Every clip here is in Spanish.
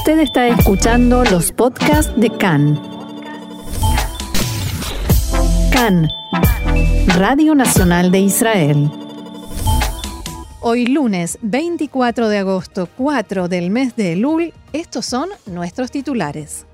Usted está escuchando los podcasts de CAN. CAN, Radio Nacional de Israel. Hoy lunes 24 de agosto, 4 del mes de Elul, estos son nuestros titulares.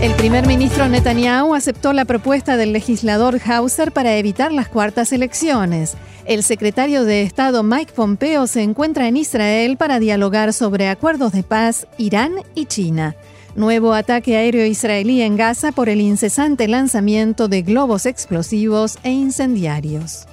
El primer ministro Netanyahu aceptó la propuesta del legislador Hauser para evitar las cuartas elecciones. El secretario de Estado Mike Pompeo se encuentra en Israel para dialogar sobre acuerdos de paz Irán y China. Nuevo ataque aéreo israelí en Gaza por el incesante lanzamiento de globos explosivos e incendiarios.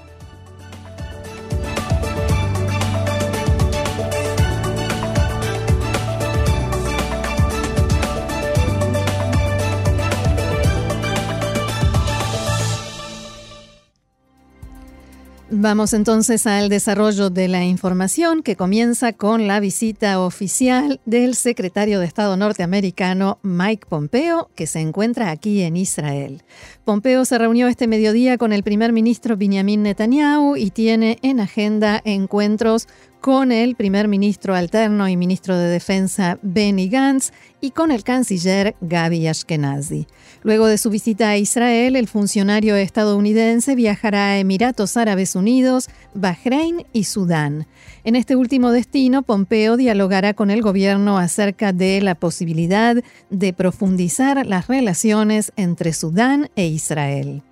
Vamos entonces al desarrollo de la información que comienza con la visita oficial del secretario de Estado norteamericano Mike Pompeo, que se encuentra aquí en Israel. Pompeo se reunió este mediodía con el primer ministro Benjamin Netanyahu y tiene en agenda encuentros con el primer ministro alterno y ministro de Defensa Benny Gantz y con el canciller Gaby Ashkenazi. Luego de su visita a Israel, el funcionario estadounidense viajará a Emiratos Árabes Unidos, Bahrein y Sudán. En este último destino, Pompeo dialogará con el gobierno acerca de la posibilidad de profundizar las relaciones entre Sudán e Israel.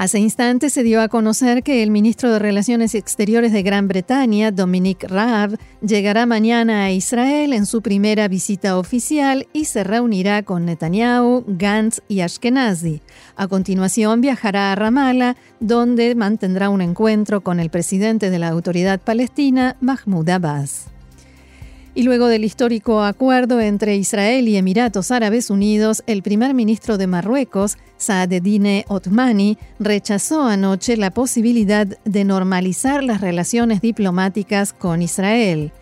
Hace instantes se dio a conocer que el ministro de Relaciones Exteriores de Gran Bretaña, Dominic Raab, llegará mañana a Israel en su primera visita oficial y se reunirá con Netanyahu, Gantz y Ashkenazi. A continuación viajará a Ramallah, donde mantendrá un encuentro con el presidente de la Autoridad Palestina, Mahmoud Abbas. Y luego del histórico acuerdo entre Israel y Emiratos Árabes Unidos, el primer ministro de Marruecos, Saadedine Otmani, rechazó anoche la posibilidad de normalizar las relaciones diplomáticas con Israel.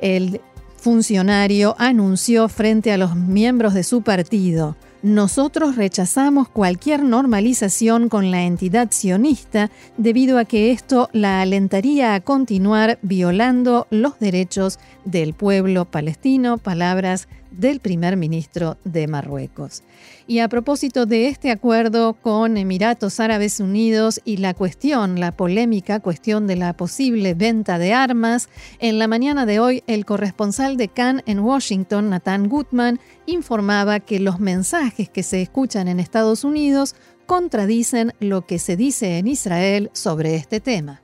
El funcionario anunció frente a los miembros de su partido, nosotros rechazamos cualquier normalización con la entidad sionista debido a que esto la alentaría a continuar violando los derechos del pueblo palestino, palabras del primer ministro de Marruecos. Y a propósito de este acuerdo con Emiratos Árabes Unidos y la cuestión, la polémica cuestión de la posible venta de armas, en la mañana de hoy el corresponsal de Cannes en Washington, Nathan Gutman, informaba que los mensajes que se escuchan en Estados Unidos contradicen lo que se dice en Israel sobre este tema.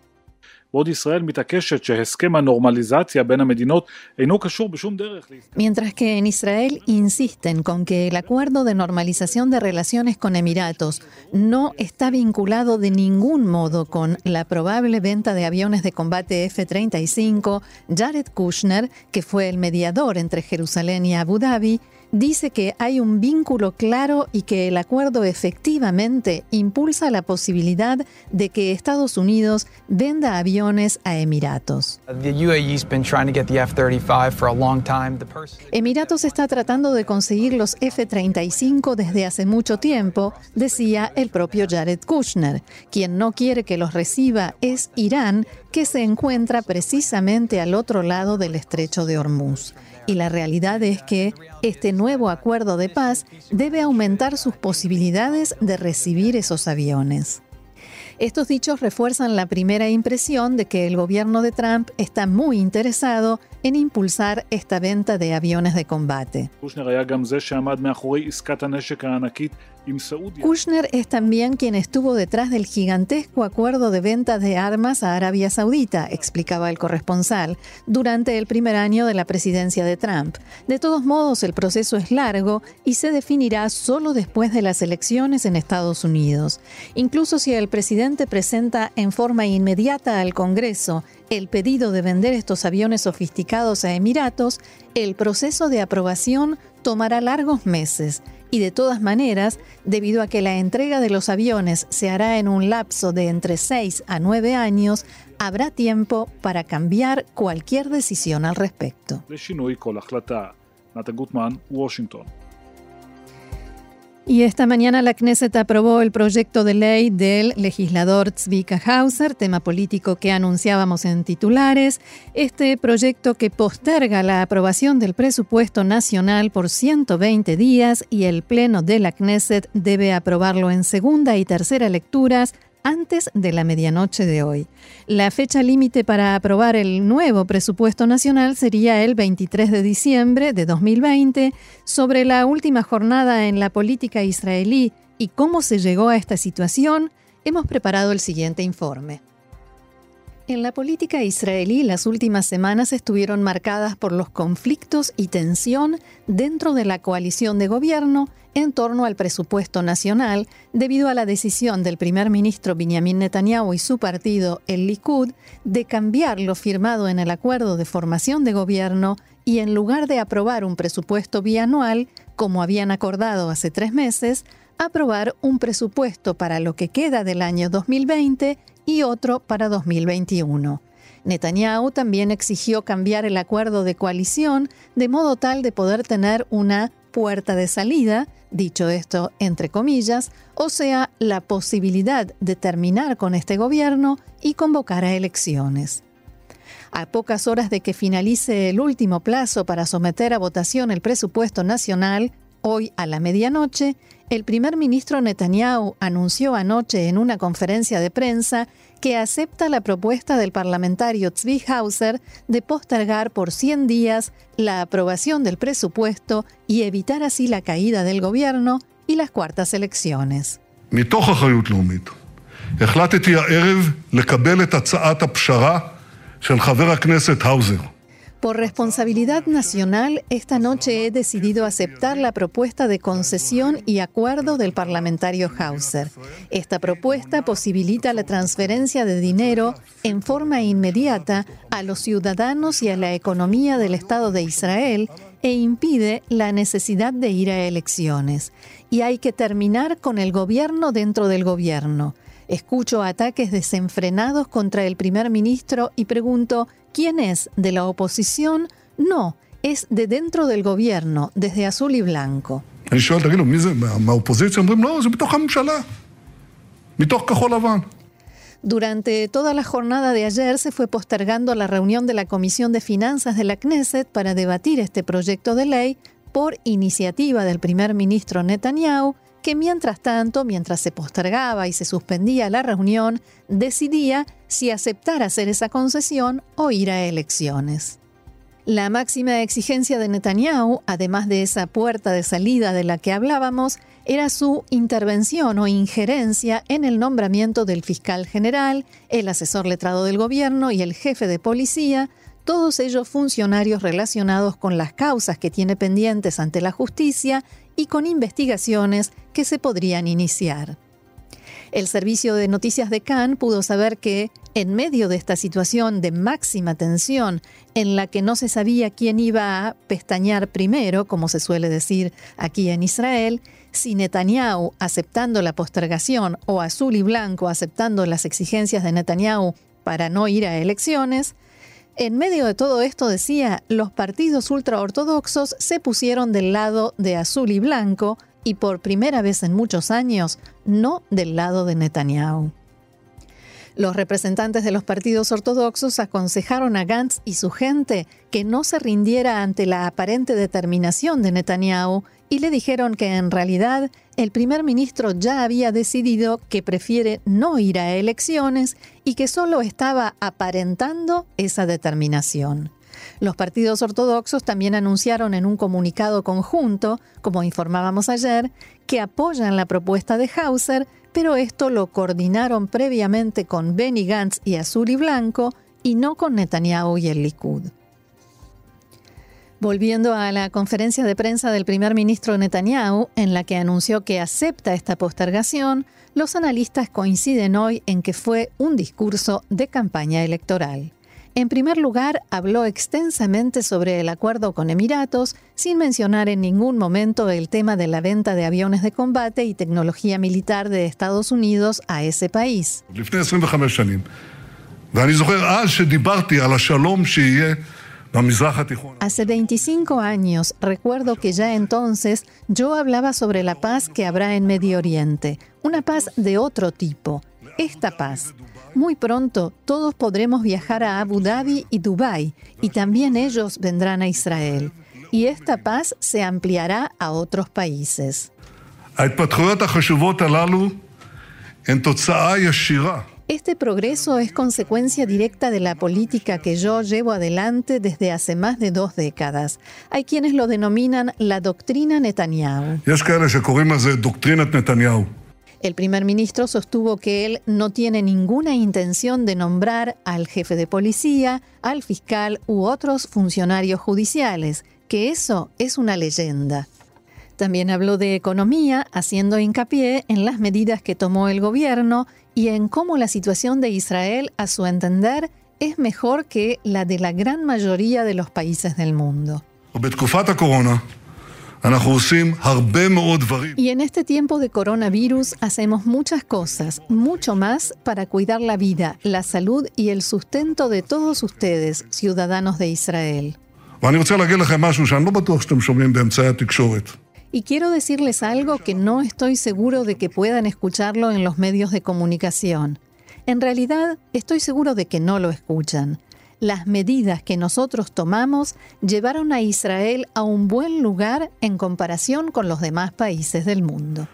Mientras que en Israel insisten con que el acuerdo de normalización de relaciones con Emiratos no está vinculado de ningún modo con la probable venta de aviones de combate F-35, Jared Kushner, que fue el mediador entre Jerusalén y Abu Dhabi, dice que hay un vínculo claro y que el acuerdo efectivamente impulsa la posibilidad de que Estados Unidos venda aviones a Emiratos. Emiratos está tratando de conseguir los F-35 desde hace mucho tiempo, decía el propio Jared Kushner. Quien no quiere que los reciba es Irán, que se encuentra precisamente al otro lado del estrecho de Hormuz. Y la realidad es que este nuevo acuerdo de paz debe aumentar sus posibilidades de recibir esos aviones. Estos dichos refuerzan la primera impresión de que el gobierno de Trump está muy interesado en impulsar esta venta de aviones de combate. Kushner es también quien estuvo detrás del gigantesco acuerdo de venta de armas a Arabia Saudita, explicaba el corresponsal, durante el primer año de la presidencia de Trump. De todos modos, el proceso es largo y se definirá solo después de las elecciones en Estados Unidos. Incluso si el presidente presenta en forma inmediata al Congreso el pedido de vender estos aviones sofisticados a Emiratos, el proceso de aprobación tomará largos meses y de todas maneras, debido a que la entrega de los aviones se hará en un lapso de entre 6 a 9 años, habrá tiempo para cambiar cualquier decisión al respecto. Y esta mañana la Knesset aprobó el proyecto de ley del legislador Tzvika Hauser, tema político que anunciábamos en titulares. Este proyecto que posterga la aprobación del presupuesto nacional por 120 días y el Pleno de la Knesset debe aprobarlo en segunda y tercera lecturas antes de la medianoche de hoy. La fecha límite para aprobar el nuevo presupuesto nacional sería el 23 de diciembre de 2020. Sobre la última jornada en la política israelí y cómo se llegó a esta situación, hemos preparado el siguiente informe. En la política israelí las últimas semanas estuvieron marcadas por los conflictos y tensión dentro de la coalición de gobierno en torno al presupuesto nacional debido a la decisión del primer ministro Benjamin Netanyahu y su partido, el Likud, de cambiar lo firmado en el acuerdo de formación de gobierno y en lugar de aprobar un presupuesto bianual, como habían acordado hace tres meses, aprobar un presupuesto para lo que queda del año 2020 y otro para 2021. Netanyahu también exigió cambiar el acuerdo de coalición de modo tal de poder tener una puerta de salida, dicho esto entre comillas, o sea, la posibilidad de terminar con este gobierno y convocar a elecciones. A pocas horas de que finalice el último plazo para someter a votación el presupuesto nacional, hoy a la medianoche, el primer ministro Netanyahu anunció anoche en una conferencia de prensa que acepta la propuesta del parlamentario Tzvi Hauser de postergar por 100 días la aprobación del presupuesto y evitar así la caída del gobierno y las cuartas elecciones. Por responsabilidad nacional, esta noche he decidido aceptar la propuesta de concesión y acuerdo del parlamentario Hauser. Esta propuesta posibilita la transferencia de dinero en forma inmediata a los ciudadanos y a la economía del Estado de Israel e impide la necesidad de ir a elecciones. Y hay que terminar con el gobierno dentro del gobierno. Escucho ataques desenfrenados contra el primer ministro y pregunto, ¿quién es de la oposición? No, es de dentro del gobierno, desde azul y blanco. Durante toda la jornada de ayer se fue postergando la reunión de la Comisión de Finanzas de la Knesset para debatir este proyecto de ley por iniciativa del primer ministro Netanyahu que mientras tanto, mientras se postergaba y se suspendía la reunión, decidía si aceptar hacer esa concesión o ir a elecciones. La máxima exigencia de Netanyahu, además de esa puerta de salida de la que hablábamos, era su intervención o injerencia en el nombramiento del fiscal general, el asesor letrado del gobierno y el jefe de policía, todos ellos funcionarios relacionados con las causas que tiene pendientes ante la justicia y con investigaciones que se podrían iniciar. El servicio de noticias de Cannes pudo saber que, en medio de esta situación de máxima tensión, en la que no se sabía quién iba a pestañear primero, como se suele decir aquí en Israel, si Netanyahu aceptando la postergación o azul y blanco aceptando las exigencias de Netanyahu para no ir a elecciones, en medio de todo esto, decía, los partidos ultraortodoxos se pusieron del lado de azul y blanco y por primera vez en muchos años, no del lado de Netanyahu. Los representantes de los partidos ortodoxos aconsejaron a Gantz y su gente que no se rindiera ante la aparente determinación de Netanyahu y le dijeron que en realidad el primer ministro ya había decidido que prefiere no ir a elecciones y que solo estaba aparentando esa determinación. Los partidos ortodoxos también anunciaron en un comunicado conjunto, como informábamos ayer, que apoyan la propuesta de Hauser, pero esto lo coordinaron previamente con Benny Gantz y Azul y Blanco y no con Netanyahu y el Likud. Volviendo a la conferencia de prensa del primer ministro Netanyahu, en la que anunció que acepta esta postergación, los analistas coinciden hoy en que fue un discurso de campaña electoral. En primer lugar, habló extensamente sobre el acuerdo con Emiratos, sin mencionar en ningún momento el tema de la venta de aviones de combate y tecnología militar de Estados Unidos a ese país. Hace 25 años recuerdo que ya entonces yo hablaba sobre la paz que habrá en Medio Oriente, una paz de otro tipo, esta paz. Muy pronto todos podremos viajar a Abu Dhabi y Dubái y también ellos vendrán a Israel. Y esta paz se ampliará a otros países. Este progreso es consecuencia directa de la política que yo llevo adelante desde hace más de dos décadas. Hay quienes lo denominan la doctrina Netanyahu. El primer ministro sostuvo que él no tiene ninguna intención de nombrar al jefe de policía, al fiscal u otros funcionarios judiciales, que eso es una leyenda. También habló de economía, haciendo hincapié en las medidas que tomó el gobierno y en cómo la situación de Israel, a su entender, es mejor que la de la gran mayoría de los países del mundo. Y en este tiempo de coronavirus hacemos muchas cosas, mucho más para cuidar la vida, la salud y el sustento de todos ustedes, ciudadanos de Israel. Y quiero decirles algo que no estoy seguro de que puedan escucharlo en los medios de comunicación. En realidad, estoy seguro de que no lo escuchan. Las medidas que nosotros tomamos llevaron a Israel a un buen lugar en comparación con los demás países del mundo.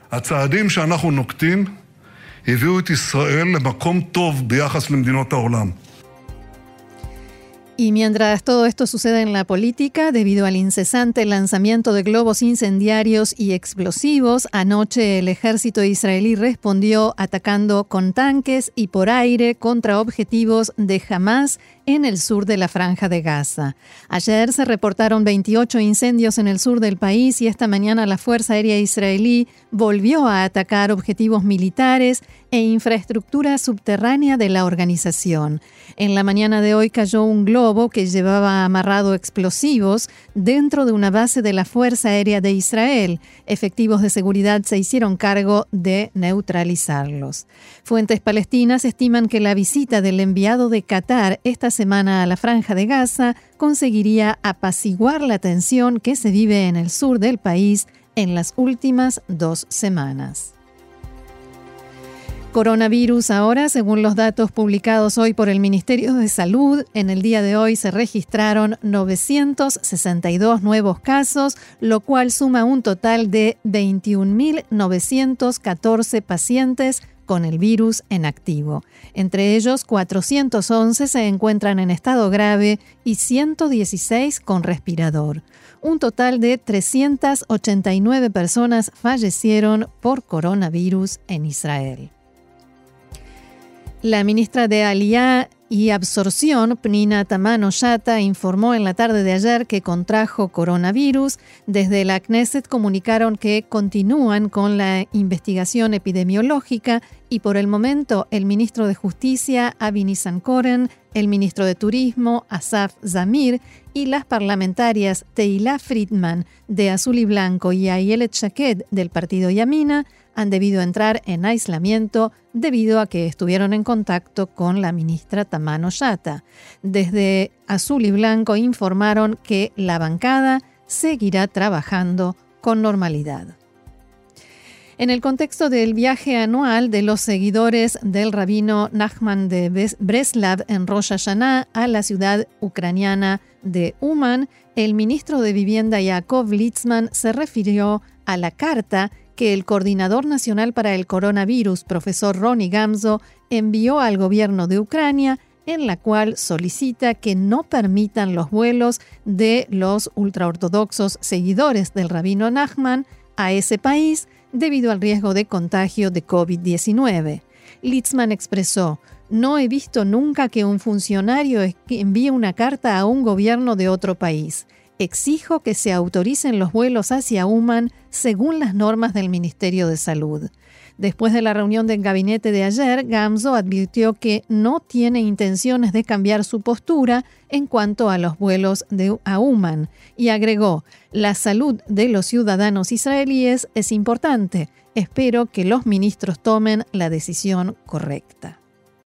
Y mientras todo esto sucede en la política, debido al incesante lanzamiento de globos incendiarios y explosivos, anoche el ejército israelí respondió atacando con tanques y por aire contra objetivos de Hamas en el sur de la franja de Gaza. Ayer se reportaron 28 incendios en el sur del país y esta mañana la Fuerza Aérea Israelí volvió a atacar objetivos militares e infraestructura subterránea de la organización. En la mañana de hoy cayó un globo que llevaba amarrado explosivos dentro de una base de la Fuerza Aérea de Israel. Efectivos de seguridad se hicieron cargo de neutralizarlos. Fuentes palestinas estiman que la visita del enviado de Qatar esta semana a la franja de Gaza conseguiría apaciguar la tensión que se vive en el sur del país en las últimas dos semanas. Coronavirus ahora, según los datos publicados hoy por el Ministerio de Salud, en el día de hoy se registraron 962 nuevos casos, lo cual suma un total de 21.914 pacientes con el virus en activo. Entre ellos, 411 se encuentran en estado grave y 116 con respirador. Un total de 389 personas fallecieron por coronavirus en Israel. La ministra de Aliyah y Absorción, Pnina Tamano Yata, informó en la tarde de ayer que contrajo coronavirus. Desde la Knesset comunicaron que continúan con la investigación epidemiológica y por el momento el ministro de Justicia, Avi Nissankoren, el ministro de Turismo, Asaf Zamir, y las parlamentarias Teila Friedman de Azul y Blanco y Ayelet Shaked del partido Yamina han debido entrar en aislamiento debido a que estuvieron en contacto con la ministra Tamano Yata. Desde Azul y Blanco informaron que la bancada seguirá trabajando con normalidad. En el contexto del viaje anual de los seguidores del rabino Nachman de Breslav en Rosh Hashanah a la ciudad ucraniana de Uman, el ministro de Vivienda Yaakov Litzman se refirió a la carta que el coordinador nacional para el coronavirus, profesor Ronnie Gamzo, envió al gobierno de Ucrania en la cual solicita que no permitan los vuelos de los ultraortodoxos seguidores del rabino Nachman a ese país debido al riesgo de contagio de COVID-19. Litzman expresó, no he visto nunca que un funcionario envíe una carta a un gobierno de otro país exijo que se autoricen los vuelos hacia Uman según las normas del Ministerio de Salud. Después de la reunión del gabinete de ayer, Gamzo advirtió que no tiene intenciones de cambiar su postura en cuanto a los vuelos de, a Uman y agregó, la salud de los ciudadanos israelíes es importante. Espero que los ministros tomen la decisión correcta.